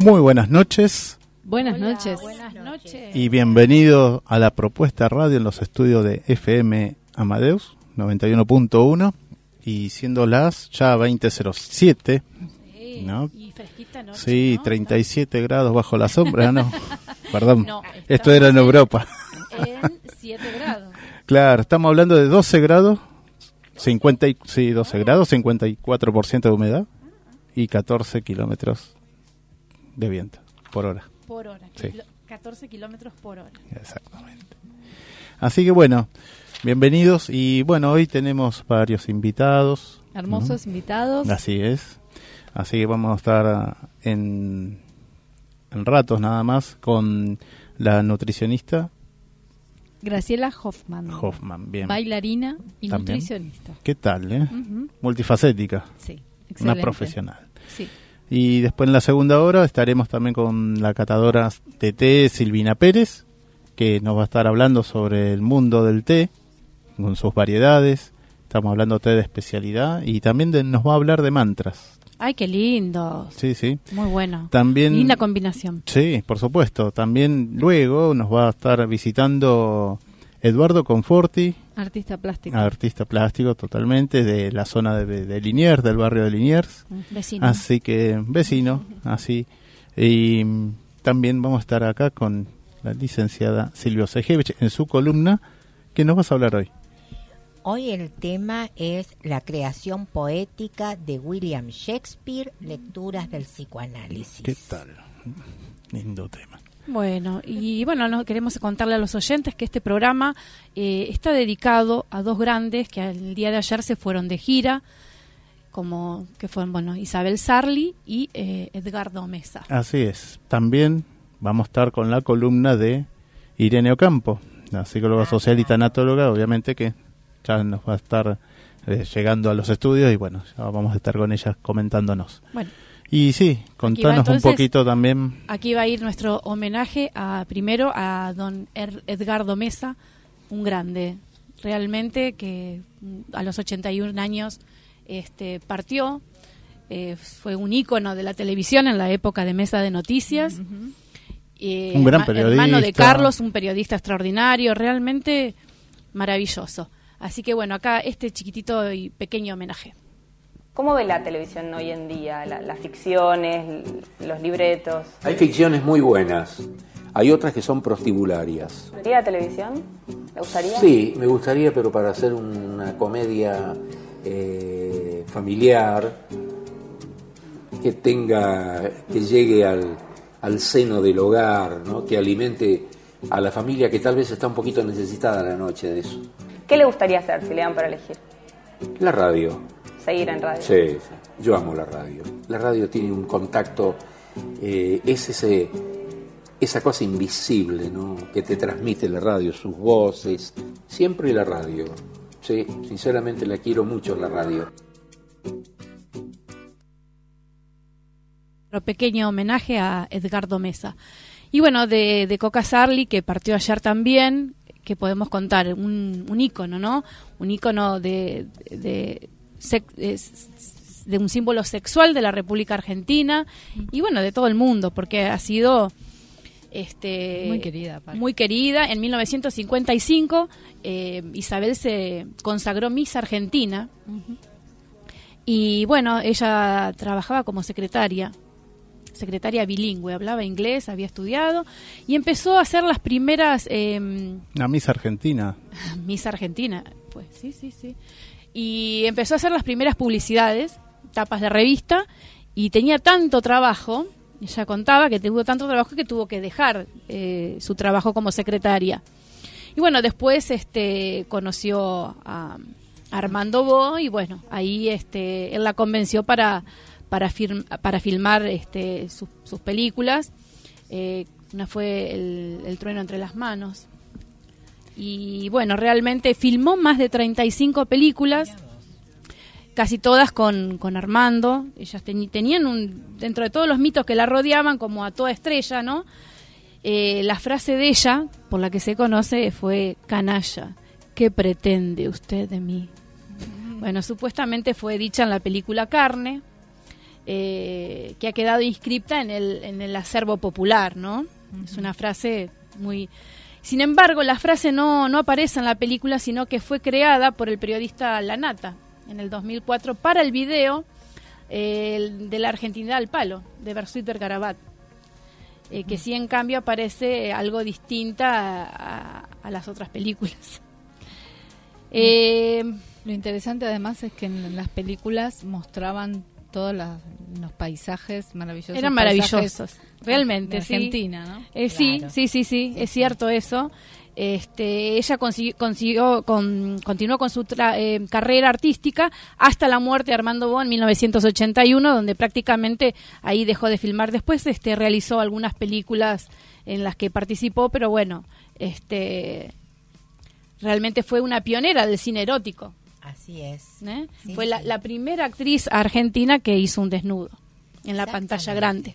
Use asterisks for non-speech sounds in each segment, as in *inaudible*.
Muy buenas noches. Buenas noches. Buenas noches. Y bienvenido a la propuesta radio en los estudios de FM Amadeus 91.1 y siendo las ya 20.07. Sí, ¿no? Y fresquita noche, Sí, ¿no? 37 grados bajo la sombra, ¿no? *laughs* Perdón, No, esto era en estamos Europa. En 7 grados. *laughs* Claro, estamos hablando de 12 grados, 50 y, sí, 12 grados, 54% de humedad y 14 kilómetros de viento por hora. Por hora. Sí. kilo- 14 kilómetros por hora. Exactamente. Así que bueno, bienvenidos y bueno, hoy tenemos varios invitados. Hermosos invitados. Así es. Así que vamos a estar ah, en, en ratos nada más con la nutricionista Graciela Hoffman. Hoffman. Bien. Bailarina y También. nutricionista. ¿Qué tal, eh? Multifacética. Sí, Una profesional. Sí. Y después en la segunda hora estaremos también con la catadora de té Silvina Pérez, que nos va a estar hablando sobre el mundo del té, con sus variedades. Estamos hablando de té de especialidad y también de- nos va a hablar de mantras. Ay, qué lindo. Sí, sí. Muy bueno. También Linda combinación. Sí, por supuesto. También luego nos va a estar visitando Eduardo Conforti, Artista plástico. artista plástico totalmente de la zona de, de Liniers, del barrio de Liniers. Vecino. Así que vecino, así. Y mm, también vamos a estar acá con la licenciada Silvia Sejevich en su columna. que nos vas a hablar hoy? Hoy el tema es la creación poética de William Shakespeare, lecturas del psicoanálisis. ¿Qué tal? Lindo tema. Bueno, y bueno, no, queremos contarle a los oyentes que este programa eh, está dedicado a dos grandes que el día de ayer se fueron de gira, como que fueron, bueno, Isabel Sarli y eh, Edgardo Mesa. Así es. También vamos a estar con la columna de Irene Ocampo, la psicóloga social y tanatóloga, obviamente que ya nos va a estar eh, llegando a los estudios y bueno, ya vamos a estar con ella comentándonos. Bueno, Y sí, contanos un entonces. poquito también. aquí va a ir nuestro homenaje a primero a don Er- Edgardo Mesa, un grande, realmente que mm, a los 81 años este, partió, eh, fue un ícono de la televisión en la época de Mesa de Noticias. Eh, Un gran herma- Hermano de periodista. Carlos, un periodista extraordinario, realmente maravilloso. Así que bueno, acá este chiquitito y pequeño homenaje. ¿Cómo ve la televisión hoy en día? La- las ficciones, los libretos. Hay ficciones muy buenas, hay otras que son prostibularias. ¿Vería televisión? ¿Le gustaría? Sí, me gustaría, pero para hacer una comedia eh, familiar, que tenga, que llegue al, al seno del hogar, ¿no? que alimente a la familia que tal vez está un poquito necesitada la noche de eso. ¿Qué le gustaría hacer si le dan para elegir? La radio. Seguir en radio. Sí, sí, yo amo la radio. La radio tiene un contacto, eh, es ese, esa cosa invisible ¿no? que te transmite la radio, sus voces, siempre la radio. Sí, sinceramente la quiero mucho la radio. Otro pequeño homenaje a Edgardo Mesa. Y bueno, de, de Coca Sarli, que partió ayer también, que podemos contar, un, un ícono, ¿no? Un ícono de, de un símbolo sexual de la República Argentina y bueno, de todo el mundo, porque ha sido este Muy querida, muy querida. En 1955 eh, Isabel se consagró Miss Argentina y bueno, ella trabajaba como secretaria, secretaria bilingüe, hablaba inglés, había estudiado y empezó a hacer las primeras eh, Una misa argentina. *laughs* Miss Argentina, pues sí, sí, sí. Y empezó a hacer las primeras publicidades, tapas de revista, y tenía tanto trabajo, ella contaba que tuvo tanto trabajo que tuvo que dejar eh, su trabajo como secretaria. Y bueno, después este, conoció a Armando Bo y bueno, ahí este, él la convenció para, para, para filmar este, sus, películas. Eh, una fue El trueno entre las manos. Y bueno, realmente filmó más de 35 películas, casi todas con, con Armando. Ellas tenían un, dentro de todos los mitos que la rodeaban, como a toda estrella, ¿no? Eh, la frase de ella, por la que se conoce, fue canalla. ¿Qué pretende usted de mí? Bueno, supuestamente fue dicha en la película Carne, eh, que ha quedado inscripta en el, en el acervo popular, ¿no? Es una frase muy... Sin embargo, la frase no, no aparece en la película, sino que fue creada por el periodista Lanata en el 2004 para el video eh, de la Argentinidad al palo, de Bersuit Vergarabat. Eh, que sí, en cambio, aparece algo distinta a, a- a las otras películas. Eh, Lo interesante además es que en las películas mostraban todos las- los paisajes maravillosos. Eran maravillosos, realmente, de sí. Argentina, ¿no? Eh, sí, Claro. sí, sí, sí, es cierto eso. Este, ella consiguió, consiguió con, continuó con su tra- eh, carrera artística hasta la muerte de Armando Bo en 1981, donde prácticamente ahí dejó de filmar. Después este, realizó algunas películas en las que participó, pero bueno, este, realmente fue una pionera del cine erótico. Así es. ¿eh? Sí, fue la, sí. la primera actriz argentina que hizo un desnudo en la pantalla grande.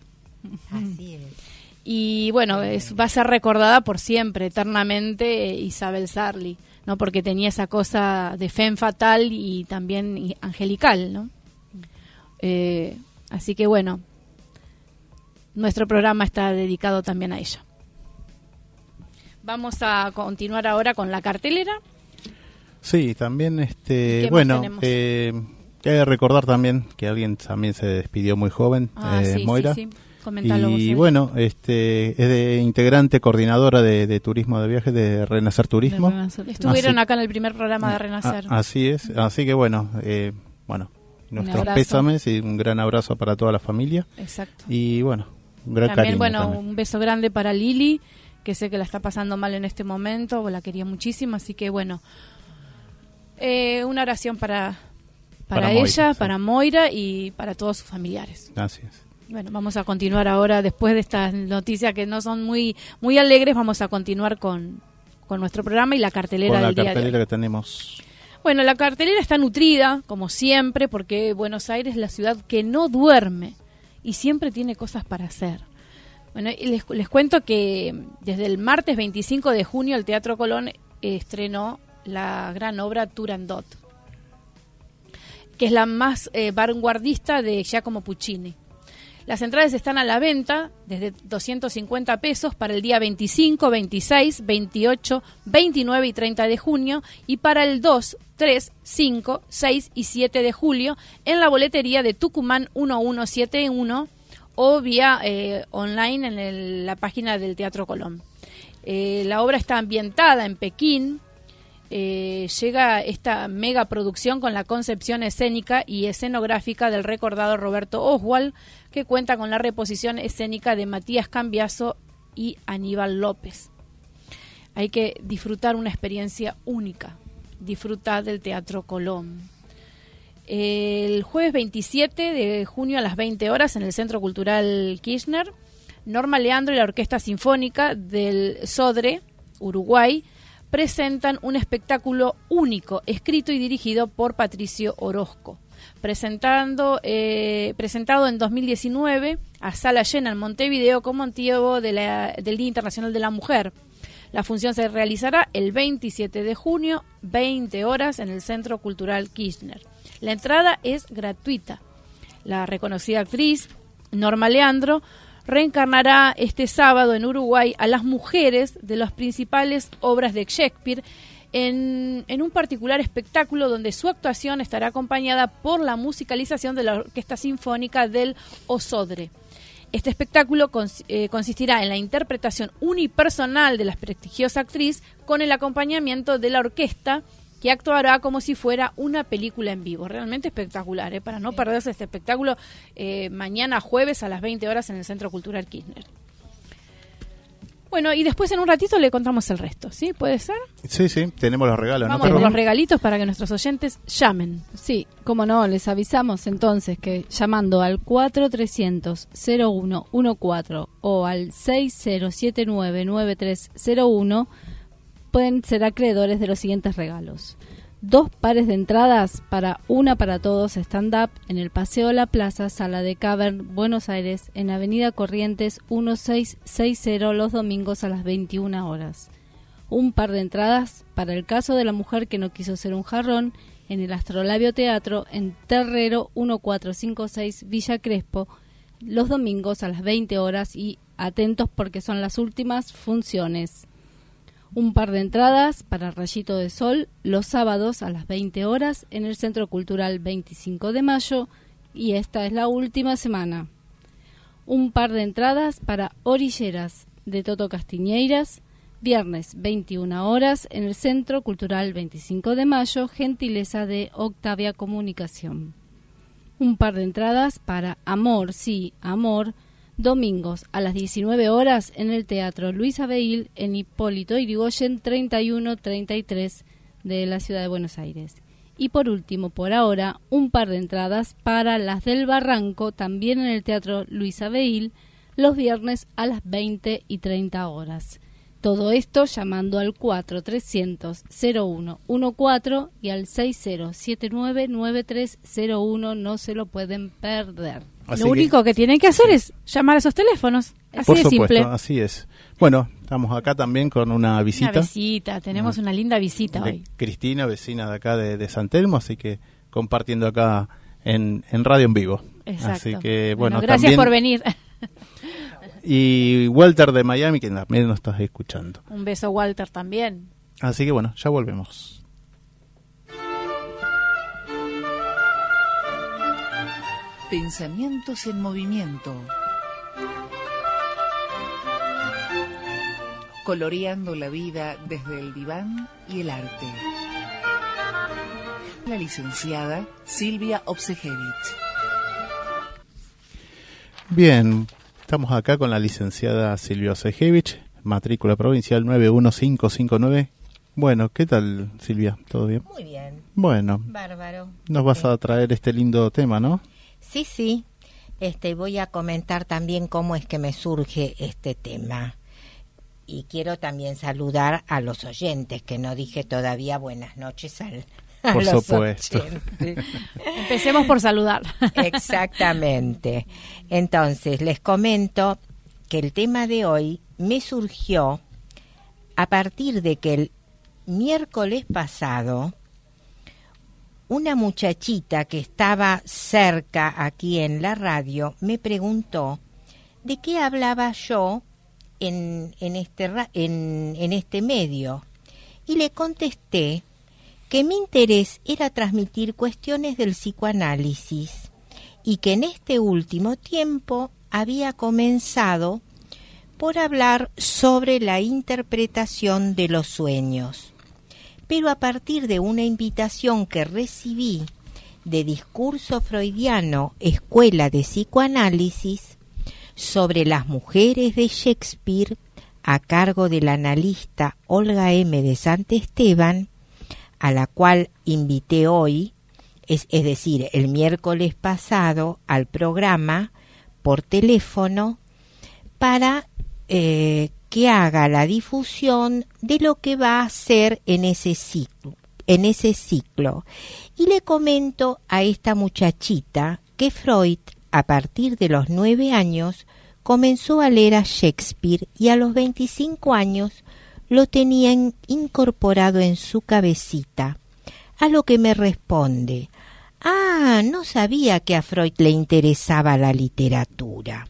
Así es. *laughs* Y bueno, es, va a ser recordada por siempre, eternamente, eh, Isabel Sarli, ¿no? Porque tenía esa cosa de femme fatal y también y- angelical, ¿no? Eh, así que bueno, nuestro programa está dedicado también a ella. Vamos a continuar ahora con la cartelera. Sí, también, ¿Qué este, bueno, eh, hay que recordar también que alguien también se despidió muy joven, Ah, eh, sí, sí, Moira. sí. Comentalo vos, Y bueno, este, es de integrante coordinadora de, de turismo de viajes de Renacer Turismo. De Renacer Estuvieron Así- acá en el primer programa de Renacer. Ah, así es, así que bueno, eh, bueno, nuestros pésames y un gran abrazo para toda la familia. Exacto. Y bueno, un gran También, cariño bueno, también. un beso grande para Lili, que sé que la está pasando mal en este momento, la quería muchísimo, así que bueno, eh, una oración para, para, Para Moira, ella, sí. para Moira y para todos sus familiares. Es. Bueno, vamos a continuar ahora, después de estas noticias que no son muy, muy alegres, vamos a continuar con, con nuestro programa y la cartelera Con la del día de hoy. cartelera que tenemos. Bueno, la cartelera está nutrida, como siempre, porque Buenos Aires es la ciudad que no duerme y siempre tiene cosas para hacer. Bueno, y les, les cuento que desde el martes 25 de junio el Teatro Colón estrenó la gran obra Turandot, que es la más eh, vanguardista de Giacomo Puccini. Las entradas están a la venta desde 250 pesos para el día 25, 26, 28, 29 y 30 de junio y para el 2, 3, 5, 6 y 7 de julio en la boletería de Tucumán 1171 o vía eh, online en la página del Teatro Colón. Eh, la obra está ambientada en Pekín, eh, llega esta mega producción con la concepción escénica y escenográfica del recordado Roberto Oswald, que cuenta con la reposición escénica de Matías Cambiaso y Aníbal López. Hay que disfrutar una experiencia única, disfrutar del Teatro Colón. El jueves 27 de junio a las 20 horas en el Centro Cultural Kirchner, Norma Leandro y la Orquesta Sinfónica del Sodre, Uruguay, presentan un espectáculo único, escrito y dirigido por Patricio Orozco. Presentando, eh, presentado en 2019 a sala llena en Montevideo con motivo del Día Internacional de la Mujer. La función se realizará el 27 de junio, 20 horas, en el Centro Cultural Kirchner. La entrada es gratuita. La reconocida actriz Norma Leandro reencarnará este sábado en Uruguay a las mujeres de las principales obras de Shakespeare en, un particular espectáculo donde su actuación estará acompañada por la musicalización de la Orquesta Sinfónica del Osodre. Este espectáculo eh, consistirá en la interpretación unipersonal de la prestigiosa actriz con el acompañamiento de la orquesta que actuará como si fuera una película en vivo. Realmente espectacular, ¿eh? para no perderse este espectáculo eh, mañana jueves a las 20 horas en el Centro Cultural Kirchner. Bueno, y después en un ratito le contamos el resto, ¿sí? ¿Puede ser? Sí, sí, tenemos los regalos. Vamos los regalitos para que nuestros oyentes llamen. Sí, como no, les avisamos entonces que llamando al 4300-0114 o al 60799301 pueden ser acreedores de los siguientes regalos. Dos pares de entradas para Una para Todos Stand Up en el Paseo La Plaza, Sala de Cavern, Buenos Aires, en Avenida Corrientes 1660 los domingos a las 21 horas un par de entradas para el caso de la mujer que no quiso ser un jarrón en el Astrolabio Teatro en Terrero 1456 Villa Crespo los domingos a las 20 horas y atentos porque son las últimas funciones. Un par de entradas para Rayito de Sol los sábados a las 20 horas en el Centro Cultural 25 de Mayo y esta es la última semana. Un par de entradas para Orilleras de Toto Castiñeiras Viernes 21 horas en el Centro Cultural 25 de Mayo, gentileza de Octavia Comunicación. Un par de entradas para Amor, sí, Amor, domingos a las 19 horas en el Teatro Luis Abeil en Hipólito Yrigoyen 3133 de la Ciudad de Buenos Aires. Y por último, por ahora, un par de entradas para Las del Barranco, también en el Teatro Luis Abeil, los viernes a las 20 y 30 horas. Todo esto llamando al 4300-0114 y al 6079-9301. No se lo pueden perder. Así Lo único que tienen que hacer es llamar a esos teléfonos. Así Por de supuesto, simple. así es. Bueno, estamos acá también con una visita. Una visita, tenemos una linda visita de hoy. Cristina, vecina de acá de, de San Telmo, así que compartiendo acá en, en radio en vivo. Exacto. Así que, bueno, gracias también- por venir. *laughs* Y Walter de Miami, que también nos estás escuchando. Un beso, Walter, también. Así que, bueno, ya volvemos. Pensamientos en movimiento. Coloreando la vida desde el diván y el arte. La licenciada Silvia Obsejevich. Bien, estamos acá con la licenciada Silvia Osejevich, matrícula provincial 91559. Bueno, ¿qué tal, Silvia? ¿Todo bien? Muy bien, Bueno, bárbaro. nos vas a traer este lindo tema, ¿no? Sí, sí. Este, voy a comentar también cómo es que me surge este tema. Y quiero también saludar a los oyentes, que no dije todavía buenas noches al, *laughs* a Por los supuesto. oyentes. Empecemos por saludar. Exactamente. Entonces, les comento que el tema de hoy me surgió a partir de que el miércoles pasado una muchachita que estaba cerca aquí en la radio me preguntó de qué hablaba yo este, en este medio y le contesté que mi interés era transmitir cuestiones del psicoanálisis y que en este último tiempo había comenzado por hablar sobre la interpretación de los sueños. Pero a partir de una invitación que recibí de discurso freudiano, escuela de psicoanálisis, sobre las mujeres de Shakespeare, a cargo del analista Olga M. de Esteban, a la cual invité hoy, es, es decir, el miércoles pasado, al programa por teléfono para eh, que haga la difusión de lo que va a hacer en ese ciclo. En ese ciclo. Y le comento a esta muchachita que Freud, a partir de los nueve años, comenzó a leer a Shakespeare y a los 25 años lo tenía incorporado en su cabecita. A lo que me responde, ah, no sabía que a Freud le interesaba la literatura.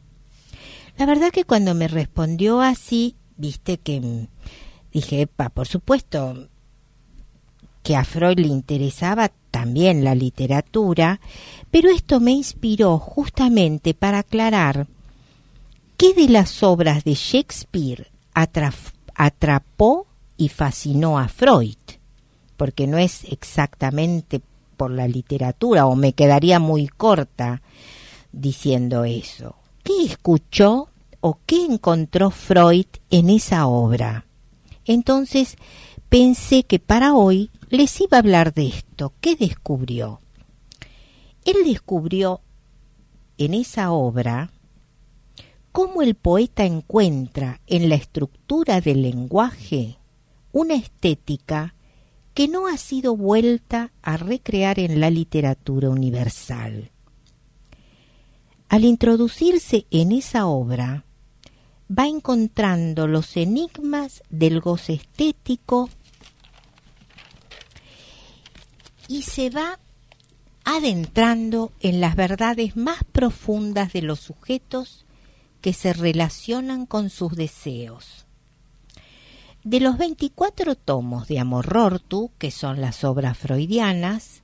La verdad que cuando me respondió así, viste que dije, epa, por supuesto que a Freud le interesaba también la literatura, pero esto me inspiró justamente para aclarar qué de las obras de Shakespeare atrapó y fascinó a Freud, porque no es exactamente por la literatura, o me quedaría muy corta diciendo eso. ¿Qué escuchó o qué encontró Freud en esa obra? Entonces pensé que para hoy les iba a hablar de esto. ¿Qué descubrió? Él descubrió en esa obra cómo el poeta encuentra en la estructura del lenguaje una estética que no ha sido vuelta a recrear en la literatura universal. Al introducirse en esa obra, va encontrando los enigmas del goce estético y se va adentrando en las verdades más profundas de los sujetos que se relacionan con sus deseos. De los 24 tomos de Amor Rortu, que son las obras freudianas,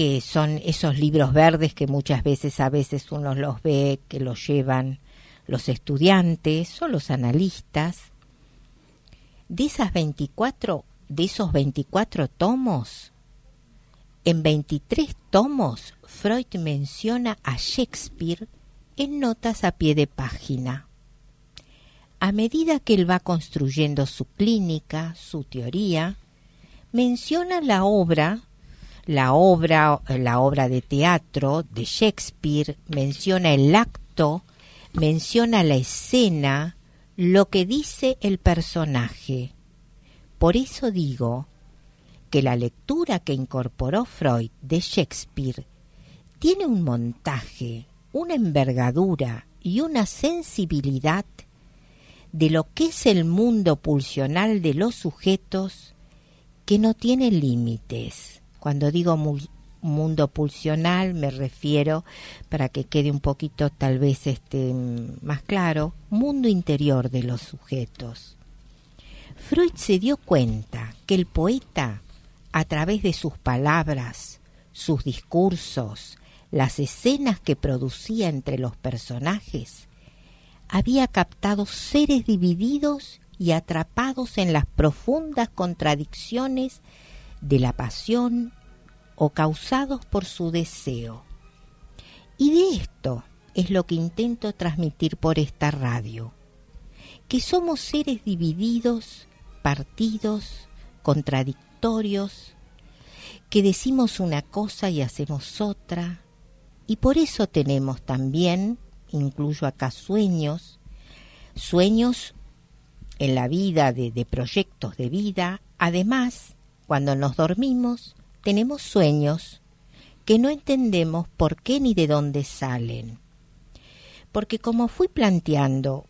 que son esos libros verdes que muchas veces a veces uno los ve, que los llevan los estudiantes o los analistas. De esas 24, de esos 24 tomos, en 23 tomos Freud menciona a Shakespeare en notas a pie de página. A medida que él va construyendo su clínica, su teoría, menciona la obra la obra, la obra de teatro de Shakespeare, menciona el acto, menciona la escena, lo que dice el personaje. Por eso digo que la lectura que incorporó Freud de Shakespeare tiene un montaje, una envergadura y una sensibilidad de lo que es el mundo pulsional de los sujetos que no tiene límites. Cuando digo mundo pulsional me refiero, para que quede un poquito tal vez este, más claro, mundo interior de los sujetos. Freud se dio cuenta que el poeta, a través de sus palabras, sus discursos, las escenas que producía entre los personajes, había captado seres divididos y atrapados en las profundas contradicciones de la pasión o causados por su deseo. Y de esto es lo que intento transmitir por esta radio, que somos seres divididos, partidos, contradictorios, que decimos una cosa y hacemos otra, y por eso tenemos también, incluyo acá sueños, sueños en la vida de, de proyectos de vida, además cuando nos dormimos, tenemos sueños que no entendemos por qué ni de dónde salen. Porque como fui planteando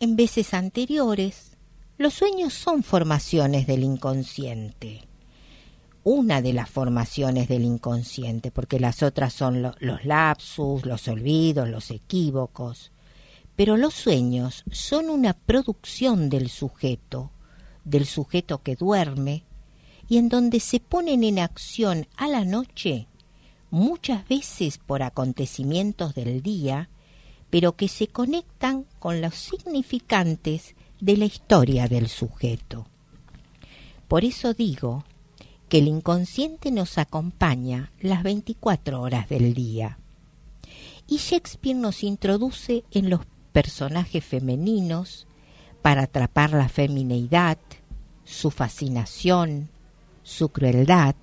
en veces anteriores, los sueños son formaciones del inconsciente. Una de las formaciones del inconsciente, porque las otras son los lapsus, los olvidos, los equívocos. Pero los sueños son una producción del sujeto, del sujeto que duerme, y en donde se ponen en acción a la noche, muchas veces por acontecimientos del día, pero que se conectan con los significantes de la historia del sujeto. Por eso digo que el inconsciente nos acompaña las 24 horas del día. Y Shakespeare nos introduce en los personajes femeninos para atrapar la femineidad, su fascinación, su crueldad,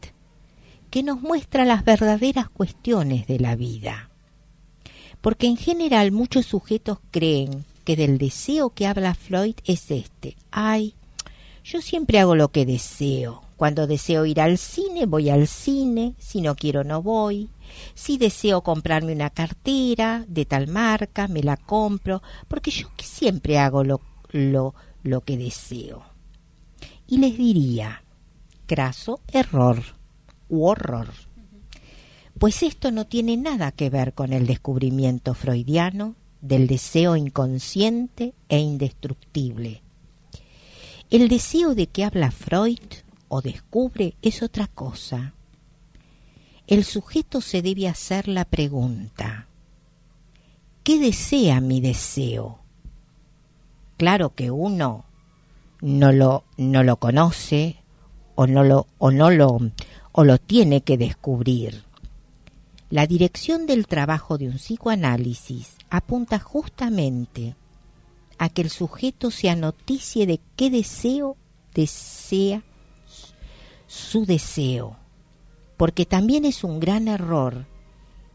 que nos muestra las verdaderas cuestiones de la vida. Porque en general muchos sujetos creen que del deseo que habla Freud es este. Ay, yo siempre hago lo que deseo. Cuando deseo ir al cine, voy al cine. Si no quiero, no voy. Si deseo comprarme una cartera de tal marca, me la compro, porque yo siempre hago lo, lo, lo que deseo. Y les diría, craso error u horror. Pues esto no tiene nada que ver con el descubrimiento freudiano del deseo inconsciente e indestructible. El deseo de que habla Freud o descubre es otra cosa. El sujeto se debe hacer la pregunta, ¿qué desea mi deseo? Claro que uno no lo, no lo conoce o no lo, o no lo, o lo tiene que descubrir. La dirección del trabajo de un psicoanálisis apunta justamente a que el sujeto se anoticie de qué deseo desea su deseo, porque también es un gran error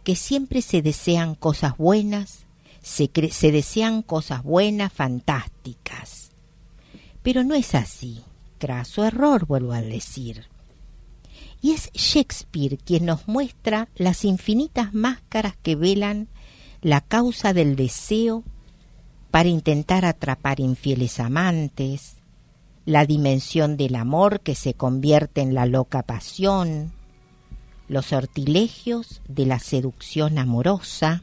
que siempre se desean cosas buenas, se, se desean cosas buenas, fantásticas. Pero no es así, craso error, vuelvo a decir. Y es Shakespeare quien nos muestra las infinitas máscaras que velan la causa del deseo para intentar atrapar infieles amantes, la dimensión del amor que se convierte en la loca pasión, los sortilegios de la seducción amorosa,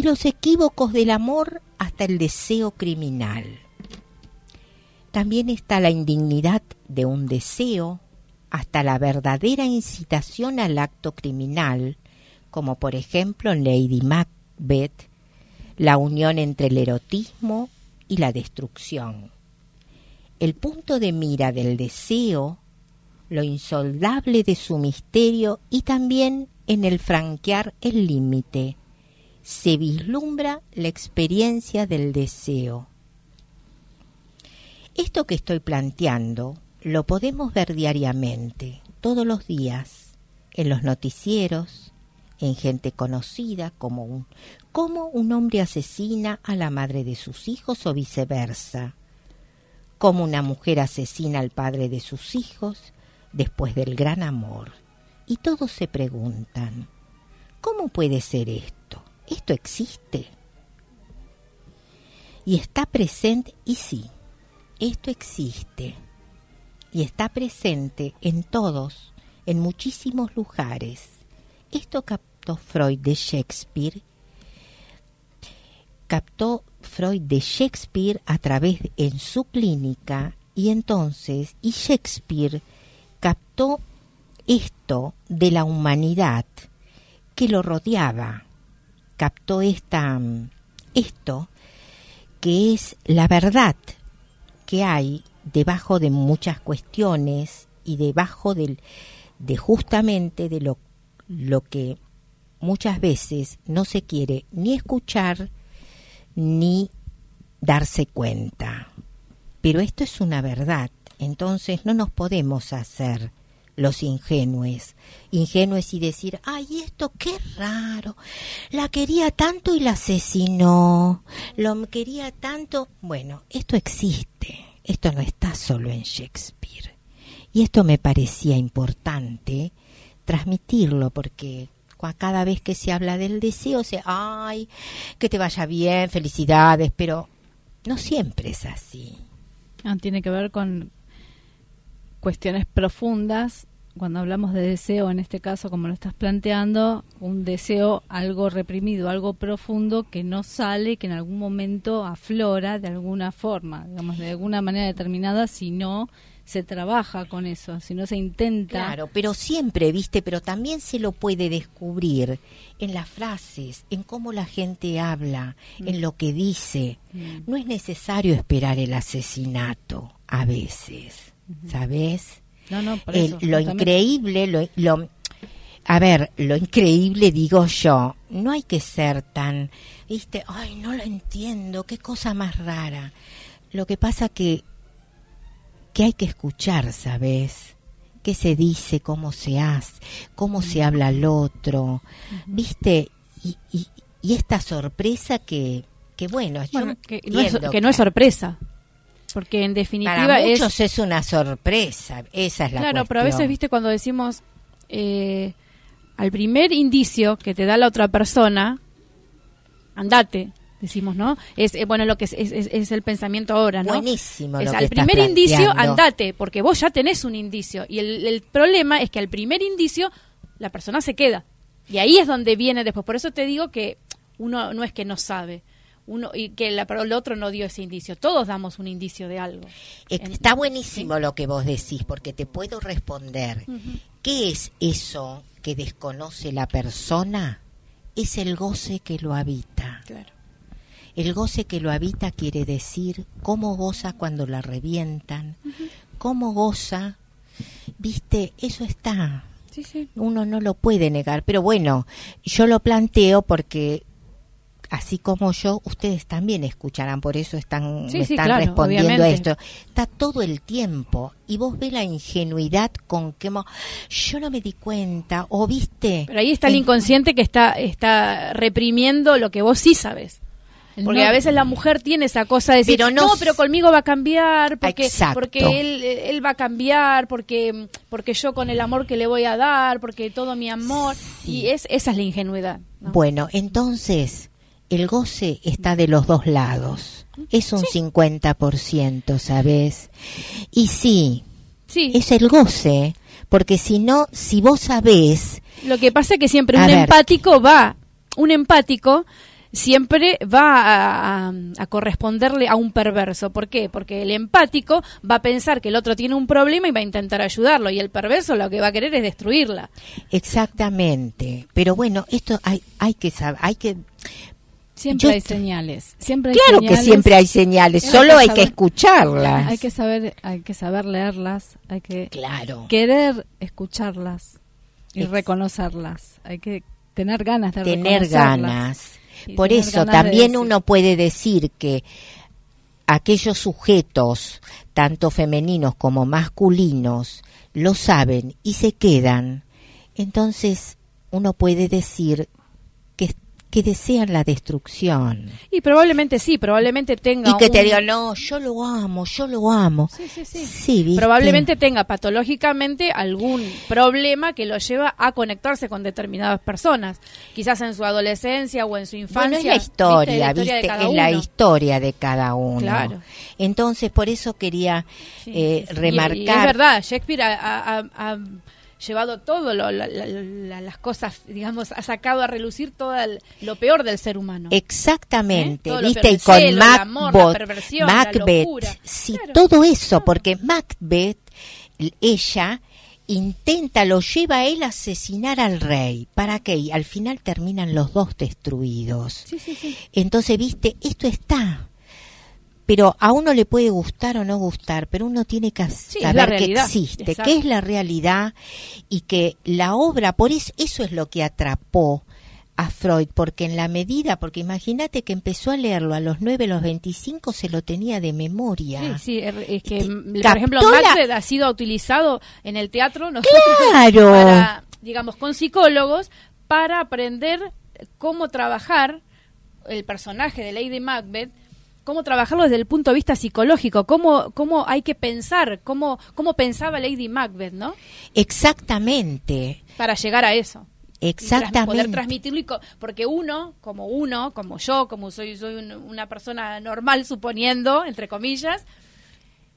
y los equívocos del amor hasta el deseo criminal. También está la indignidad de un deseo hasta la verdadera incitación al acto criminal, como por ejemplo en Lady Macbeth, la unión entre el erotismo y la destrucción. El punto de mira del deseo, lo insoldable de su misterio y también en el franquear el límite, se vislumbra la experiencia del deseo. Esto que estoy planteando lo podemos ver diariamente, todos los días, en los noticieros, en gente conocida, como un, como un hombre asesina a la madre de sus hijos o viceversa, como una mujer asesina al padre de sus hijos después del gran amor. Y todos se preguntan, ¿cómo puede ser esto? ¿Esto existe? Y está presente, y sí, esto existe y está presente en todos, en muchísimos lugares. Esto captó Freud de Shakespeare, captó Freud de Shakespeare a través en su clínica y entonces, y Shakespeare captó esto de la humanidad que lo rodeaba, captó esta, esto que es la verdad que hay debajo de muchas cuestiones y debajo del, de justamente de lo, lo que muchas veces no se quiere ni escuchar ni darse cuenta. Pero esto es una verdad, entonces no nos podemos hacer los ingenuos, ingenuos y decir, ay, esto qué raro, la quería tanto y la asesinó, lo quería tanto, bueno, esto existe, esto no está solo en Shakespeare. Y esto me parecía importante transmitirlo porque cada vez que se habla del deseo se, ay, que te vaya bien, felicidades, pero no siempre es así. Ah, tiene que ver con cuestiones profundas cuando hablamos de deseo, en este caso, como lo estás planteando, un deseo algo reprimido, algo profundo que no sale, que en algún momento aflora de alguna forma, digamos, de alguna manera determinada, si no se trabaja con eso, si no se intenta. Claro, pero siempre, viste, pero también se lo puede descubrir en las frases, en cómo la gente habla, en lo que dice. No es necesario esperar el asesinato a veces, ¿sabes? No, no, por El- eso, lo increíble, lo, lo- a ver, lo increíble digo yo, no hay que ser tan, viste, ay, no lo entiendo, qué cosa más rara. Lo que pasa que, que hay que escuchar, ¿sabes? ¿Qué se dice, cómo se hace, cómo se habla al otro, viste? Y, y, y esta sorpresa que, que bueno, yo Bueno, que no, es, que no es sorpresa. Porque en definitiva para es... muchos es una sorpresa, esa es la Claro, pero a veces, viste, cuando decimos eh, al primer indicio que te da la otra persona, andate, decimos, ¿no? Es eh, bueno lo que es, es, el pensamiento ahora, ¿no? Buenísimo Es lo que al estás primer indicio, andate, porque vos ya tenés un indicio. Y el, el problema es que al primer indicio la persona se queda. Y ahí es donde viene después. Por eso te digo que uno no es que no sabe. Uno, y que la, pero el otro no dio ese indicio. Todos damos un indicio de algo. En- Está buenísimo lo que vos decís, porque te puedo responder. ¿Qué es eso que desconoce la persona? Es el goce que lo habita. Claro. El goce que lo habita quiere decir cómo goza cuando la revientan, cómo goza. Viste, eso está. Sí, sí. Uno no lo puede negar, pero bueno, yo lo planteo porque así como yo, ustedes también escucharán, por eso están, Sí, me sí, están claro, respondiendo a esto. Está todo el tiempo y vos ves la ingenuidad con que mo- yo no me di cuenta o viste. Pero ahí está el En- inconsciente que está, está reprimiendo lo que vos sí sabes. Porque no- a veces la mujer tiene esa cosa de decir, Pero no pero conmigo va a cambiar, porque, Exacto. porque él, él va a cambiar, porque, porque yo con el amor que le voy a dar, porque todo mi amor. Y es, esa es la ingenuidad. ¿no? Bueno, entonces el goce está de los dos lados. Es un 50%, ¿sabes? Y sí, Sí, es el goce, porque si no, si vos sabés, lo que pasa es que siempre un ver. empático va, un empático siempre va a, a- a corresponderle a un perverso. ¿Por qué? Porque el empático va a pensar que el otro tiene un problema y va a intentar ayudarlo, y el perverso lo que va a querer es destruirla. exactamente. Pero bueno, esto hay, hay que saber, hay que... Siempre Yo hay señales. Siempre hay Claro que siempre hay señales, Hay solo que hay que saber- escucharlas. Hay que saber, hay que saber leerlas, hay que Claro. querer escucharlas y reconocerlas. Hay que tener ganas de tener ganas. Por tener eso ganas también uno puede decir que aquellos sujetos, tanto femeninos como masculinos, lo saben y se quedan. Entonces uno puede decir que, desean la destrucción. Y probablemente sí, probablemente tenga Y que te digan, no, yo lo amo, yo lo amo. Sí, sí, sí. Sí, ¿viste? Probablemente tenga patológicamente algún problema que lo lleva a conectarse con determinadas personas, quizás en su adolescencia o en su infancia. Bueno, es la ¿viste? historia, ¿viste? es la historia de cada uno. Claro. Entonces, por eso quería Sí, eh. Y- remarcar. Y, es verdad, Shakespeare ha, ha- ha- ha llevado todo, lo- la- la- la- las cosas, digamos, ha sacado a relucir todo el- lo peor del ser humano. Exactamente, ¿Eh? Lo ¿viste? peor, Y con celo, el amor, la Macbeth, Macbeth, sí, Claro. todo eso, porque Macbeth, ella intenta, lo lleva a él a asesinar al rey. ¿Para qué? Y al final terminan los dos destruidos. Sí, sí, sí. Entonces, viste, esto está. Pero a uno le puede gustar o no gustar, pero uno tiene que saber que existe, Exacto. que es la realidad y que la obra, por eso, eso es lo que atrapó a Freud, porque en la medida, porque imagínate que empezó a leerlo a los 9, los 25, se lo tenía de memoria. Sí, sí, es que, Este, mm, por ejemplo, la- Macbeth ha sido utilizado en el teatro nosotros Claro. *laughs* para, digamos, con psicólogos para aprender cómo trabajar el personaje de Lady Macbeth, cómo trabajarlo desde el punto de vista psicológico, cómo, cómo hay que pensar, cómo, cómo pensaba Lady Macbeth, ¿no? Exactamente, Para llegar a eso. y exactamente. poder transmitirlo y co- porque uno como uno como yo como soy soy un- una persona normal suponiendo entre comillas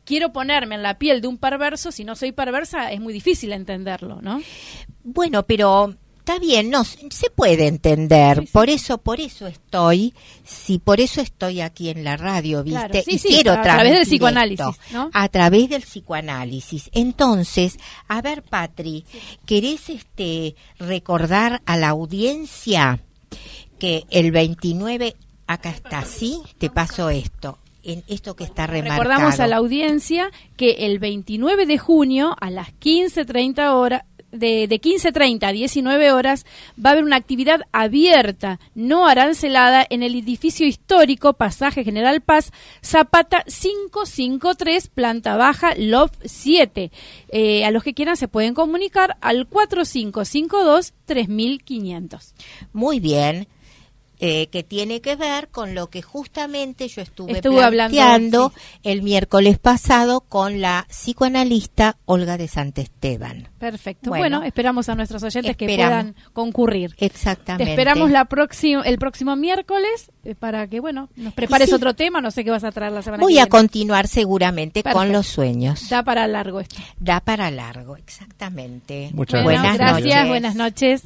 quiero ponerme en la piel de un perverso si no soy perversa es muy difícil entenderlo no Bueno, pero Está bien, no, se puede entender. Por eso, por eso estoy, sí, por eso estoy aquí en la radio, ¿viste? Claro, sí, y quiero a través del psicoanálisis, esto, ¿no? A través del psicoanálisis. Entonces, a ver, Patri, ¿querés este recordar a la audiencia que el 29 acá está, ¿sí? Te paso esto. En esto que está remarcado. Recordamos a la audiencia que el 29 de junio a las 15.30 horas de, de 15.30 a 19 horas va a haber una actividad abierta, no arancelada, en el edificio histórico Pasaje General Paz, Zapata 553, planta baja, Loft 7. Eh, a los que quieran se pueden comunicar al 4552-3500. Muy bien. Eh, que tiene que ver con lo que justamente yo estuve Estuve hablando, planteando el miércoles pasado con la psicoanalista Olga de Santesteban. Perfecto. Bueno. Bueno, esperamos a nuestros oyentes que puedan concurrir. Exactamente. Te esperamos la próximo, el próximo miércoles eh, para que, bueno, nos prepares sí. otro tema. No sé qué vas a traer la semana Voy que a viene. continuar seguramente con los sueños. Da para largo esto. Da para largo, exactamente. Muchas Bueno, Buenas gracias, noches. buenas noches.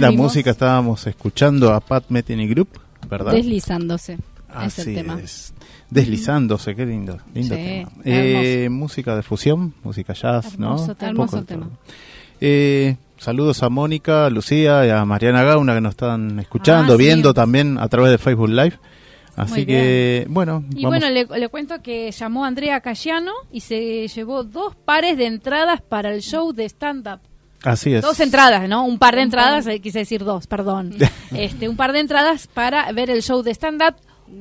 Volvimos. música. Estábamos escuchando a Pat Metheny Group, ¿verdad? Deslizándose. es el Así tema. es. Deslizándose, qué lindo. lindo Sí, tema. Eh, música de fusión, música jazz, Hermoso ¿no? tema. Hermoso tema. Eh, saludos a Mónica, a Lucía y a Mariana Gauna que nos están escuchando, Ah, sí. viendo también a través de Facebook Live. Así que, bueno, Y vamos. bueno, le, le cuento que llamó Andrea Cayano y se llevó dos pares de entradas para el show de stand-up. Así es. Dos entradas, ¿no? Un par de entradas, eh, quise decir dos, perdón. *laughs* este, un par de entradas para ver el show de stand-up.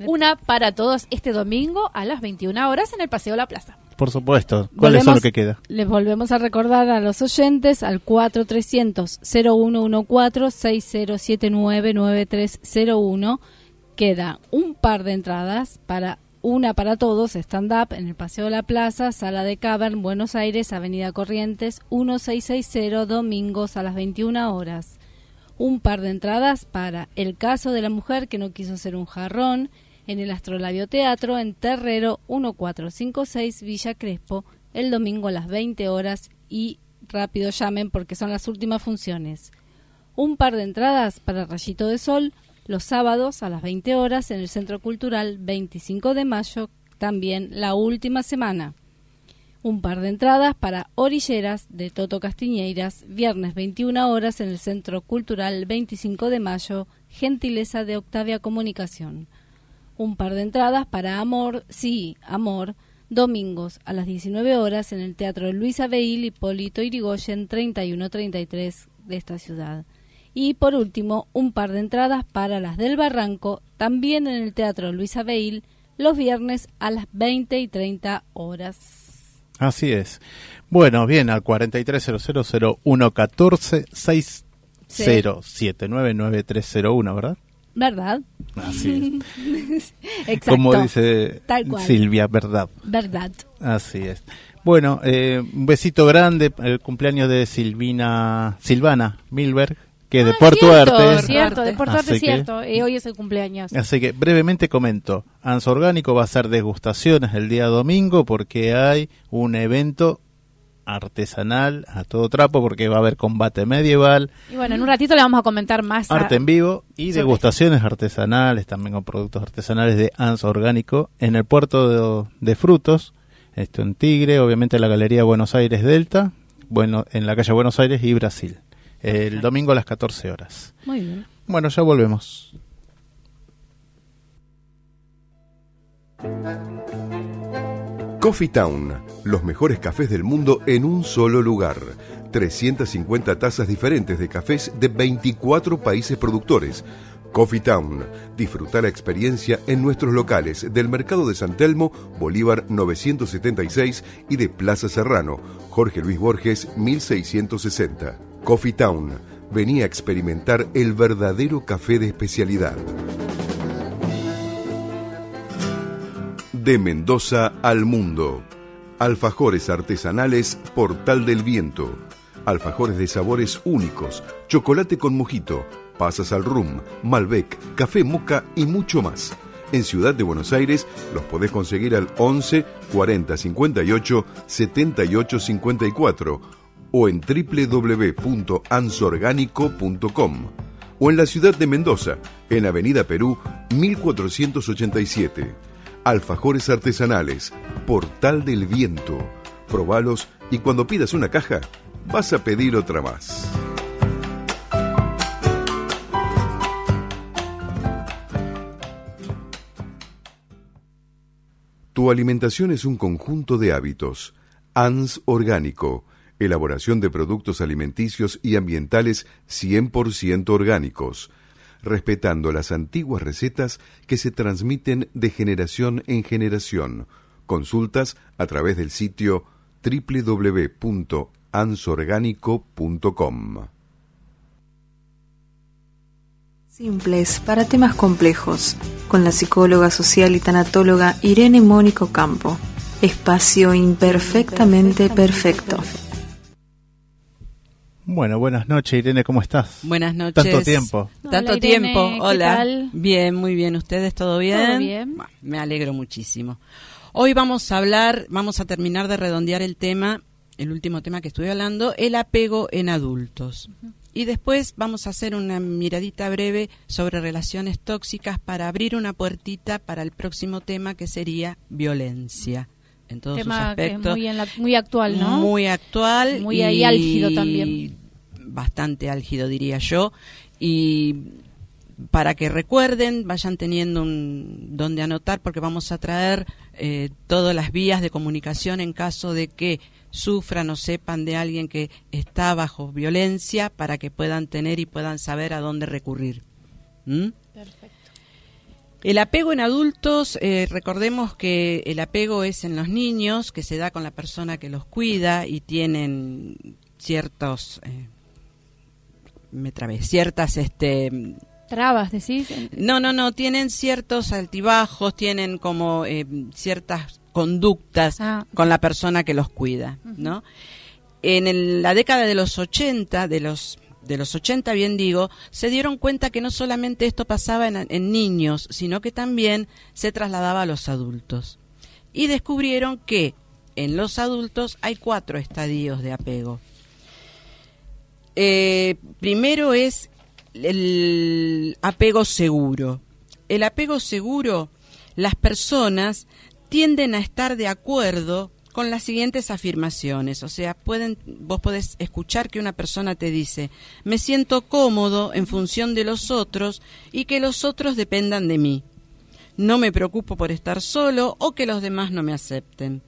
Una para todos este domingo a las 21 horas en el Paseo La Plaza. Por supuesto. ¿Cuál es Volvemos- lo que queda? Les volvemos a recordar a los oyentes al 4300-0114-6079-9301. Queda un par de entradas para una para todos, stand-up en el Paseo de la Plaza, Sala de Cavern, Buenos Aires, Avenida Corrientes, 1660, domingos a las 21 horas. Un par de entradas para El caso de la mujer que no quiso ser un jarrón, en el Astrolabio Teatro, en Terrero 1456, Villa Crespo, el domingo a las 20 horas y rápido llamen porque son las últimas funciones. Un par de entradas para Rayito de Sol los sábados a las 20 horas en el Centro Cultural 25 de mayo, también la última semana. Un par de entradas para Orilleras de Toto Castiñeiras, viernes 21 horas en el Centro Cultural 25 de mayo, gentileza de Octavia Comunicación. Un par de entradas para Amor, sí, Amor, domingos a las 19 horas en el Teatro Luis Abeil Hipólito Irigoyen 3133 de esta ciudad. Y por último, un par de entradas para las del Barranco, también en el Teatro Luis Abeil, los viernes a las 20 y 30 horas. Así es. Bueno, bien, al 43000114 60799301, ¿verdad? ¿Verdad? Así es. *laughs* Exacto. Como dice Tal cual. Silvia, ¿verdad? ¿Verdad? Así es. Bueno, eh, un besito grande, el cumpleaños de Silvina, Silvana Milberg, que de Ah, Puerto cierto, Arte. Cierto, de Puerto Arte que- cierto. Y hoy es el cumpleaños. Así que brevemente comento, Anso Orgánico va a hacer degustaciones el día domingo porque hay un evento artesanal a todo trapo porque va a haber combate medieval, Y bueno, en un ratito le vamos a comentar más. a- arte en vivo y degustaciones artesanales, también con productos artesanales de Anso Orgánico en el puerto de, de frutos, esto en Tigre, obviamente en la Galería Buenos Aires Delta, bueno, en la calle Buenos Aires y Brasil, el domingo a las 14 horas. Muy bien. Bueno, ya volvemos. Coffee Town, los mejores cafés del mundo en un solo lugar. 350 tazas diferentes de cafés de 24 países productores. Coffee Town, disfruta la experiencia en nuestros locales del Mercado de San Telmo, Bolívar 976 y de Plaza Serrano, Jorge Luis Borges 1660. Coffee Town, venía a experimentar el verdadero café de especialidad. De Mendoza al mundo. Alfajores artesanales Portal del Viento. Alfajores de sabores únicos, chocolate con mojito, pasas al rum, Malbec, café moca y mucho más. En Ciudad de Buenos Aires los podés conseguir al 11 40 58 78 54 o en www.ansorgánico.com o en la ciudad de Mendoza, en Avenida Perú 1487. Alfajores artesanales, Portal del Viento. Probalos y cuando pidas una caja, vas a pedir otra más. Tu alimentación es un conjunto de hábitos. ANS Orgánico, elaboración de productos alimenticios y ambientales 100% orgánicos, respetando las antiguas recetas que se transmiten de generación en generación. Consultas a través del sitio www.ansorgánico.com. Simples para temas complejos, con la psicóloga social y tanatóloga Irene Mónico Campo. Espacio imperfectamente perfecto. Bueno, buenas noches, Irene, ¿cómo estás? Buenas noches. Tanto tiempo. Tanto Irene, tiempo. ¿qué Hola. tal? Bien, muy bien. ¿Ustedes todo bien? Todo bien. Me alegro muchísimo. Hoy vamos a hablar, vamos a terminar de redondear el tema, el último tema que estuve hablando, el apego en adultos. y después vamos a hacer una miradita breve sobre relaciones tóxicas para abrir una puertita para el próximo tema que sería violencia. En todos sus Tema que es aspectos. muy, en la- muy actual, ¿no? Muy actual. Muy ahí álgido y también. Bastante álgido, diría yo. Y para que recuerden, vayan teniendo un donde anotar, porque vamos a traer eh, todas las vías de comunicación en caso de que sufran o sepan de alguien que está bajo violencia, para que puedan tener y puedan saber a dónde recurrir. ¿Mm? El apego en adultos, eh, recordemos que el apego es en los niños, que se da con la persona que los cuida y tienen ciertos, eh, me trabé, ciertas, este, Trabas, decís. no, no, no, tienen ciertos altibajos, tienen como eh, ciertas conductas Ah. con la persona que los cuida, ¿no? En el- la década de los 80, de los de los 80 bien digo, se dieron cuenta que no solamente esto pasaba en, niños, sino que también se trasladaba a los adultos. Y descubrieron que en los adultos hay cuatro estadios de apego. Eh, primero es el apego seguro. El apego seguro, las personas tienden a estar de acuerdo con las siguientes afirmaciones. O sea, pueden, vos podés escuchar que una persona te dice, me siento cómodo en función de los otros y que los otros dependan de mí. No me preocupo por estar solo o que los demás no me acepten.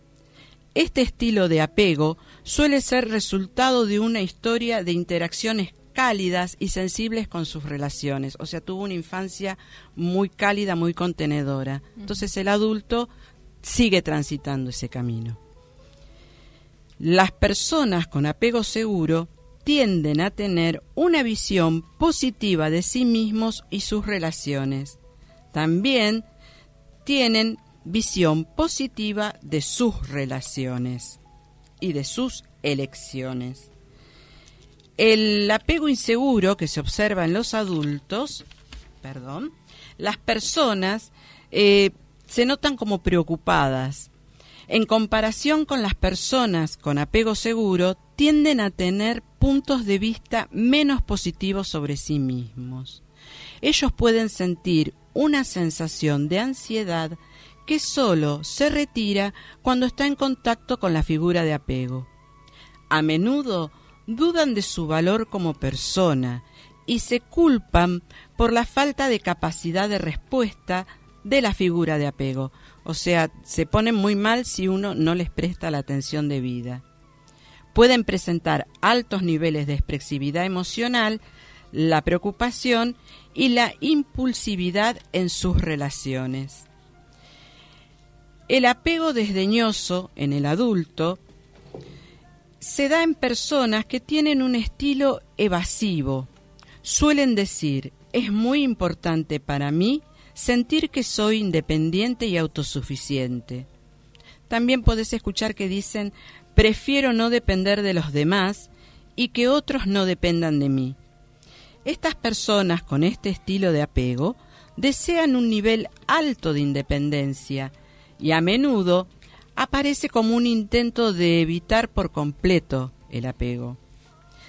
Este estilo de apego suele ser resultado de una historia de interacciones cálidas y sensibles con sus relaciones. O sea, tuvo una infancia muy cálida, muy contenedora. Entonces el adulto sigue transitando ese camino. Las personas con apego seguro tienden a tener una visión positiva de sí mismos y sus relaciones. También tienen visión positiva de sus relaciones y de sus elecciones. El apego inseguro que se observa en los adultos, perdón, las personas eh, se notan como preocupadas. En comparación con las personas con apego seguro, tienden a tener puntos de vista menos positivos sobre sí mismos. Ellos pueden sentir una sensación de ansiedad que solo se retira cuando está en contacto con la figura de apego. A menudo dudan de su valor como persona y se culpan por la falta de capacidad de respuesta de la figura de apego. O sea, se ponen muy mal si uno no les presta la atención debida. Pueden presentar altos niveles de expresividad emocional, la preocupación y la impulsividad en sus relaciones. El apego desdeñoso en el adulto se da en personas que tienen un estilo evasivo. Suelen decir, es muy importante para mí sentir que soy independiente y autosuficiente. También podés escuchar que dicen, prefiero no depender de los demás y que otros no dependan de mí. Estas personas con este estilo de apego desean un nivel alto de independencia y a menudo aparece como un intento de evitar por completo el apego.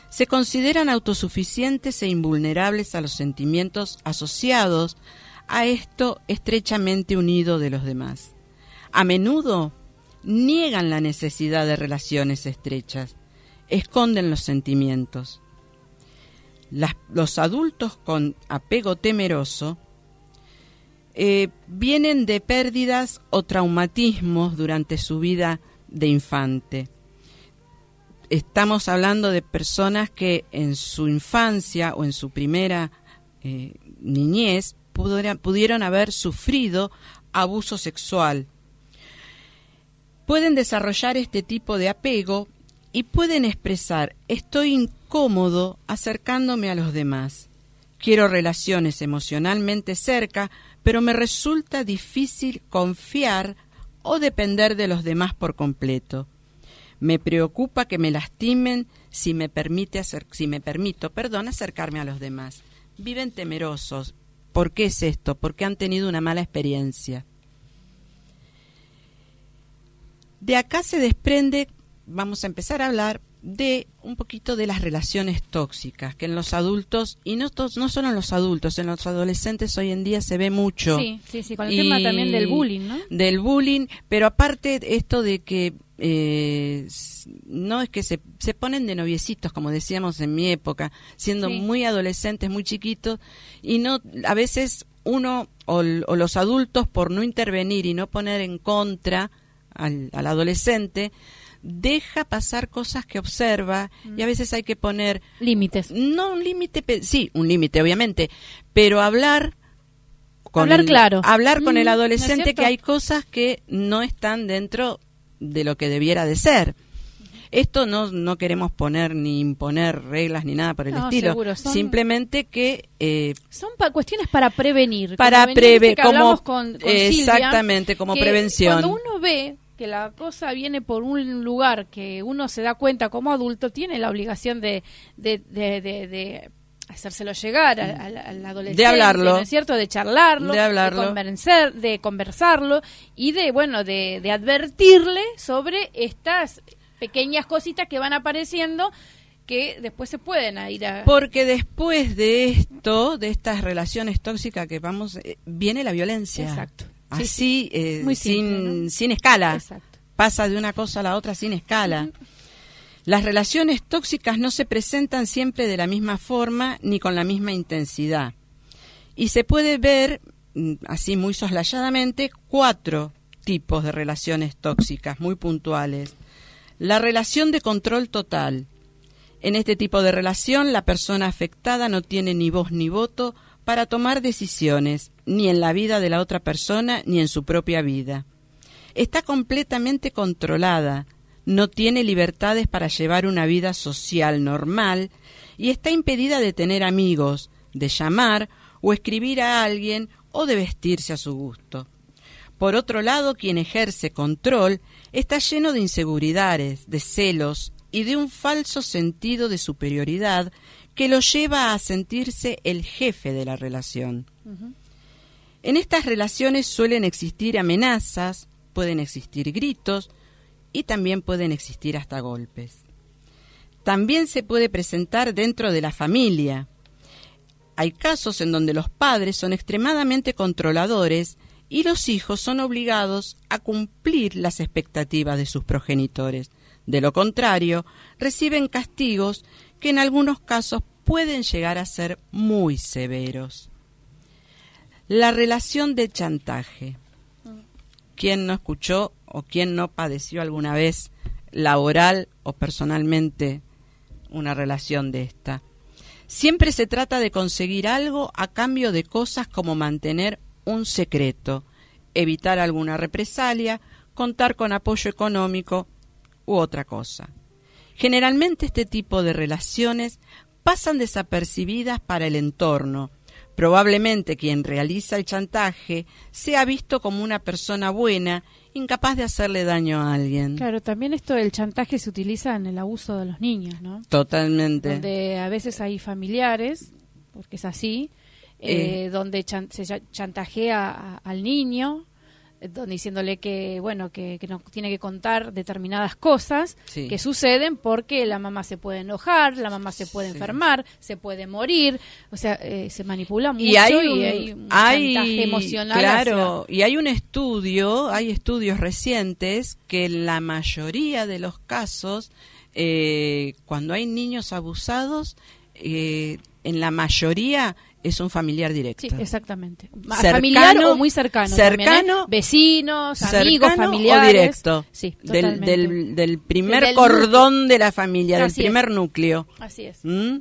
Se consideran autosuficientes e invulnerables a los sentimientos asociados a esto estrechamente unido de los demás. A menudo niegan la necesidad de relaciones estrechas, esconden los sentimientos. Los adultos con apego temeroso eh, vienen de pérdidas o traumatismos durante su vida de infante. Estamos hablando de personas que en su infancia o en su primera eh, niñez pudieron haber sufrido abuso sexual. Pueden desarrollar este tipo de apego y pueden expresar estoy incómodo acercándome a los demás. Quiero relaciones emocionalmente cerca, pero me resulta difícil confiar o depender de los demás por completo. Me preocupa que me lastimen si me permite si me permito, acercarme a los demás. Viven temerosos. ¿Por qué es esto? Porque han tenido una mala experiencia. De acá se desprende, vamos a empezar a hablar de un poquito de las relaciones tóxicas que en los adultos y no no solo en los adultos en los adolescentes hoy en día se ve mucho Sí, sí, sí, con el tema también del bullying, ¿no? del bullying pero aparte esto de que eh, no es que se, se ponen de noviecitos como decíamos en mi época siendo Sí. muy adolescentes muy chiquitos y no a veces uno o, los adultos por no intervenir y no poner en contra al, al adolescente deja pasar cosas que observa y a veces hay que poner límites no un límite sí un límite obviamente pero hablar con Hablar el- claro. hablar con Mm, el ¿no es adolescente que hay cosas que no están dentro de lo que debiera de ser esto no, no queremos poner ni imponer reglas ni nada por el No, estilo seguro, son- simplemente que eh, Son pa- cuestiones para prevenir. Para Como venía, preve- viste que como- hablamos con, con Silvia, exactamente, como que prevención. Cuando uno ve que la cosa viene por un lugar que uno se da cuenta como adulto, tiene la obligación de, de, de, de- de hacérselo llegar al, al- al adolescente, De hablarlo. ¿no es cierto? De charlarlo, De hablarlo. convencer, de conversarlo y de, bueno, de, de advertirle sobre estas pequeñas cositas que van apareciendo que después se pueden ir a... porque después de esto de estas relaciones tóxicas que vamos eh, viene la violencia Exacto. Sí, así sí. eh, Muy sin sin escala Exacto. pasa de una cosa a la otra sin escala las relaciones tóxicas no se presentan siempre de la misma forma ni con la misma intensidad. Y se puede ver mm, así muy soslayadamente cuatro tipos de relaciones tóxicas muy puntuales. La relación de control total. En este tipo de relación, la persona afectada no tiene ni voz ni voto para tomar decisiones, ni en la vida de la otra persona, ni en su propia vida. Está completamente controlada, no tiene libertades para llevar una vida social normal y está impedida de tener amigos, de llamar o escribir a alguien o de vestirse a su gusto. Por otro lado, quien ejerce control está lleno de inseguridades, de celos y de un falso sentido de superioridad que lo lleva a sentirse el jefe de la relación. En estas relaciones suelen existir amenazas, pueden existir gritos y también pueden existir hasta golpes. También se puede presentar dentro de la familia. Hay casos en donde los padres son extremadamente controladores y los hijos son obligados a cumplir las expectativas de sus progenitores. De lo contrario, reciben castigos que en algunos casos pueden llegar a ser muy severos. La relación de chantaje. ¿Quién no escuchó o quién no padeció alguna vez laboral o personalmente una relación de esta? Siempre se trata de conseguir algo a cambio de cosas como mantener un secreto, evitar alguna represalia, contar con apoyo económico u otra cosa. Generalmente este tipo de relaciones pasan desapercibidas para el entorno. Probablemente quien realiza el chantaje sea visto como una persona buena, incapaz de hacerle daño a alguien. Claro, también esto del chantaje se utiliza en el abuso de los niños, ¿no? Totalmente. Donde a veces hay familiares, porque es así, eh, Eh. donde chan- se cha- chantajea a- al niño, eh, diciéndole que, bueno, que, que no tiene que contar determinadas cosas Sí. que suceden porque la mamá se puede enojar, la mamá se puede Sí. enfermar, se puede morir, o sea, eh, se manipula mucho y hay un, y hay un hay- chantaje emocional. claro hacia- y hay un estudio hay estudios recientes que en la mayoría de los casos eh, cuando hay niños abusados eh, en la mayoría es un familiar directo Sí, exactamente. Cercano, familiar o muy cercano. también, ¿eh? cercano, Vecinos, amigos, cercano familiares. o directo Sí, del, del, del primer Del cordón de la familia del es. primer núcleo Así es. ¿Mm?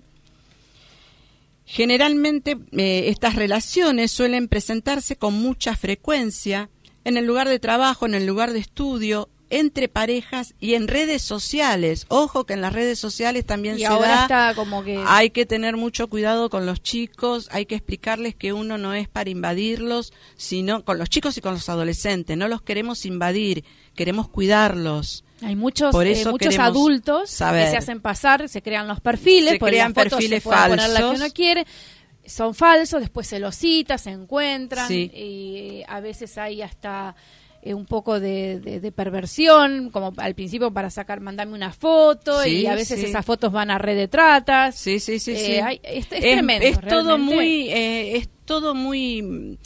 Generalmente eh, estas relaciones suelen presentarse con mucha frecuencia en el lugar de trabajo, en el lugar de estudio, entre parejas y en redes sociales. Ojo que en las redes sociales también Y se ahora da. está como que... Hay que tener mucho cuidado con los chicos, hay que explicarles que uno no es para invadirlos, sino con los chicos y con los adolescentes. No los queremos invadir, queremos cuidarlos. Hay muchos, Por eh, muchos adultos saber. que se hacen pasar, se crean los perfiles, Se por crean las fotos perfiles se puede poner la que falsos. uno quiere, son falsos, después se los cita, se encuentran Sí. y a veces hay hasta eh, un poco de, de- de perversión, como al principio para sacar, mandarme una foto Sí, y a veces sí. esas fotos van a red de tratas. Sí, sí, sí, Eh, sí. hay- es, es tremendo. es todo muy, eh, es todo muy.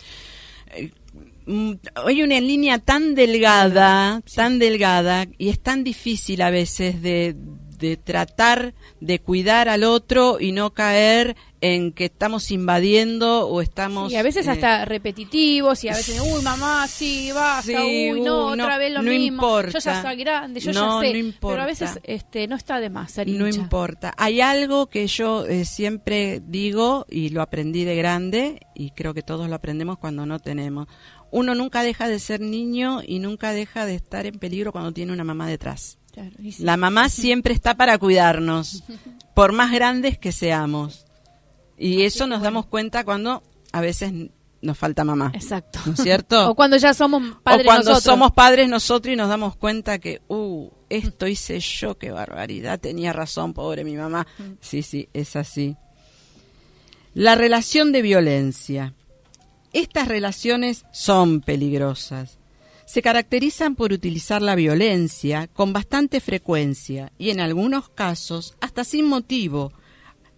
mm, Hay una línea tan delgada, tan delgada, y es tan difícil a veces de, de tratar de cuidar al otro y no caer en que estamos invadiendo o estamos. Y a veces eh, hasta repetitivos y a veces, uy, mamá, sí, basta, Sí, uy, no, no, otra vez lo no mismo. importa. Yo ya soy grande, yo No, ya sé. no importa. Pero a veces este, no está de más ser No importa. Hay algo que yo eh, siempre digo y lo aprendí de grande y creo que todos lo aprendemos cuando no tenemos. Uno nunca deja de ser niño y nunca deja de estar en peligro cuando tiene una mamá detrás. Claro, y sí. La mamá siempre está para cuidarnos, *laughs* por más grandes que seamos. Y eso nos damos cuenta cuando a veces nos falta mamá. Exacto. ¿No es *laughs* cierto? O cuando ya somos padres o cuando nosotros. somos padres nosotros y nos damos cuenta que, uh, esto hice yo, qué barbaridad, tenía razón, pobre mi mamá. Sí, sí, es así. La relación de violencia. Estas relaciones son peligrosas. Se caracterizan por utilizar la violencia con bastante frecuencia y en algunos casos hasta sin motivo.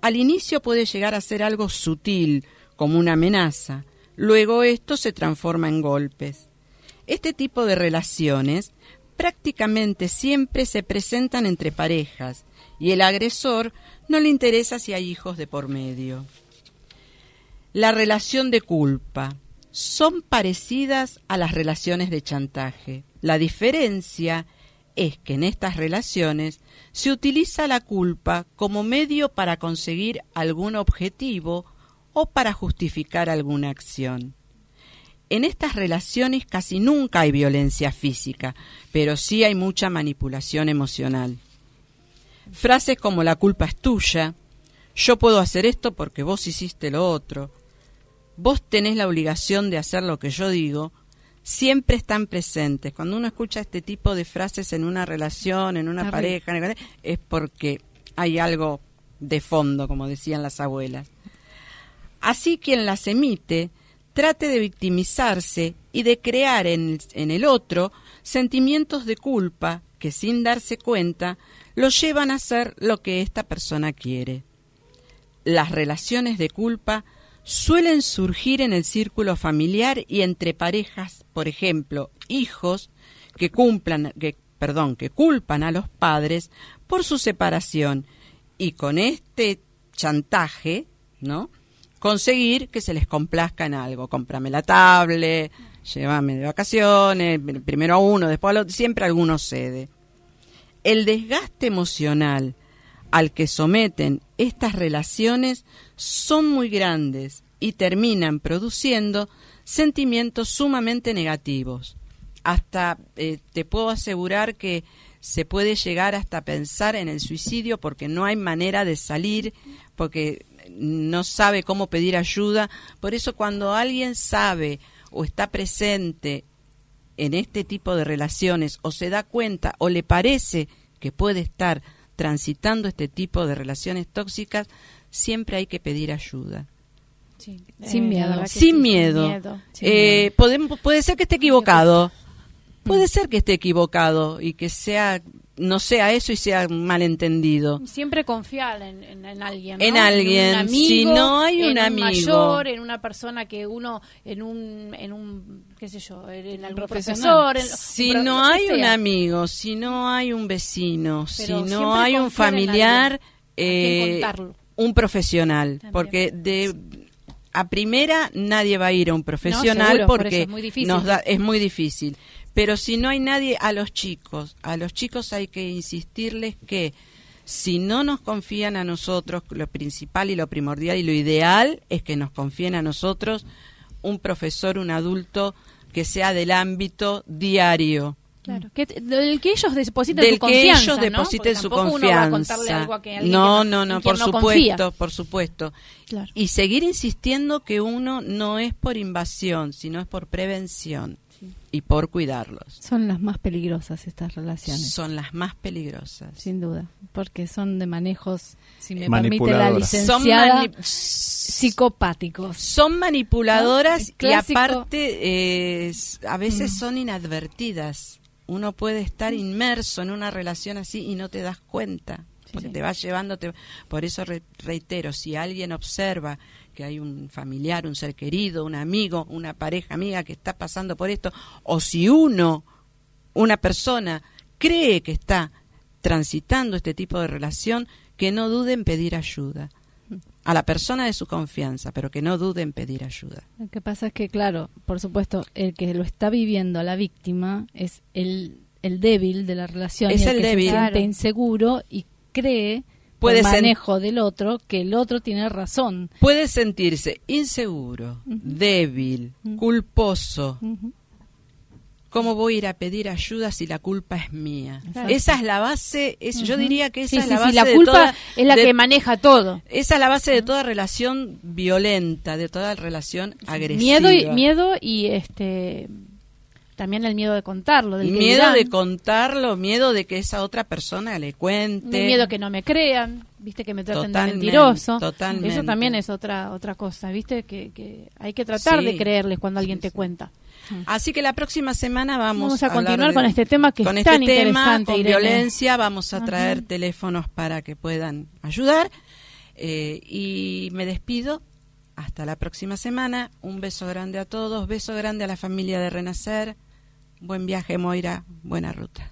Al inicio puede llegar a ser algo sutil, como una amenaza. Luego esto se transforma en golpes. Este tipo de relaciones prácticamente siempre se presentan entre parejas y el agresor no le interesa si hay hijos de por medio. La relación de culpa son parecidas a las relaciones de chantaje. La diferencia es que en estas relaciones se utiliza la culpa como medio para conseguir algún objetivo o para justificar alguna acción. En estas relaciones casi nunca hay violencia física, pero sí hay mucha manipulación emocional. Frases como la culpa es tuya, yo puedo hacer esto porque vos hiciste lo otro, vos tenés la obligación de hacer lo que yo digo, siempre están presentes. Cuando uno escucha este tipo de frases en una relación, en una pareja, es porque hay algo de fondo, como decían las abuelas. Así quien las emite trate de victimizarse y de crear en, en el otro sentimientos de culpa que sin darse cuenta lo llevan a hacer lo que esta persona quiere. Las relaciones de culpa suelen surgir en el círculo familiar y entre parejas, por ejemplo, hijos que cumplan que perdón, que culpan a los padres por su separación y con este chantaje, ¿no? conseguir que se les complazca en algo, cómprame la tablet, llévame de vacaciones, primero a uno, después al otro, siempre alguno cede. El desgaste emocional al que someten estas relaciones son muy grandes y terminan produciendo sentimientos sumamente negativos. Hasta eh, te puedo asegurar que se puede llegar hasta pensar en el suicidio porque no hay manera de salir, porque no sabe cómo pedir ayuda. Por eso cuando alguien sabe o está presente en este tipo de relaciones o se da cuenta o le parece que puede estar transitando este tipo de relaciones tóxicas, siempre hay que pedir ayuda. Sí. Sin Eh, miedo. la verdad que Sin miedo. Sin Eh, miedo. podemos- puede ser que esté equivocado. Puede ser que esté equivocado y que sea no sea eso y sea malentendido. Siempre confiar en, en- en alguien. ¿no? En alguien. un amigo, Si no hay en un amigo. mayor, en una persona que uno, en un, en un qué sé yo, en algún profesor. en- Si un no hay un amigo, si no hay un vecino, si no hay un en familiar, eh, un profesional, También. porque de a primera nadie va a ir a un profesional seguro, por porque eso es muy difícil. nos da es muy difícil. Pero si no hay nadie a los chicos, a los chicos hay que insistirles que si no nos confían a nosotros, lo principal y lo primordial y lo ideal es que nos confíen a nosotros un profesor, un adulto que sea del ámbito diario. Claro, que, del que ellos depositen Del su que confianza, ellos ¿no? depositen Porque su confianza. algo a que alguien No, que no, no, por no supuesto, confía. por supuesto. Claro. Y seguir insistiendo que uno no es por invasión, sino es por prevención. Y por cuidarlos. Son las más peligrosas estas relaciones. Son las más peligrosas. Sin duda, porque son de manejos, si me permite la Manipuladoras. Son licenciada, mani- psicopáticos. Son manipuladoras ¿No? Y aparte eh, a veces Mm. son inadvertidas. Uno puede estar inmerso en una relación así y no te das cuenta, porque te va llevando. te- Por eso re- reitero, si alguien observa que hay un familiar, un ser querido, un amigo, una pareja amiga que está pasando por esto, o si uno, una persona, cree que está transitando este tipo de relación, que no dude en pedir ayuda a la persona de su confianza, pero que no dude en pedir ayuda. Lo que pasa es que, claro, por supuesto, el que lo está viviendo, la víctima, es el, el débil de la relación. Es y el que débil. se siente inseguro y cree, Puede manejo del otro, que el otro tiene razón. Puede sentirse inseguro, débil, culposo. ¿Cómo voy a ir a pedir ayuda si la culpa es mía? Esa es la base, es, yo diría que esa Sí, es sí, la sí, base la de culpa toda- es la de- que maneja todo. Esa es la base de toda relación violenta, de toda relación agresiva. Miedo y, miedo y este también el miedo de contarlo, del miedo dirán. de contarlo, miedo de que esa otra persona le cuente. Miedo que no me crean, viste que me traten Totalmente, de mentiroso. totalmente. Eso también es otra otra cosa, viste que, que hay que tratar Sí. de creerles cuando alguien te cuenta. Así que la próxima semana vamos, Vamos a hablar continuar de- con este tema que con es este tan tema, interesante, con Irene. violencia, vamos a Ajá. traer teléfonos para que puedan ayudar. Eh, y me despido. Hasta la próxima semana. Un beso grande a todos. Beso grande a la familia de Renacer. Buen viaje, Moira. Buena ruta.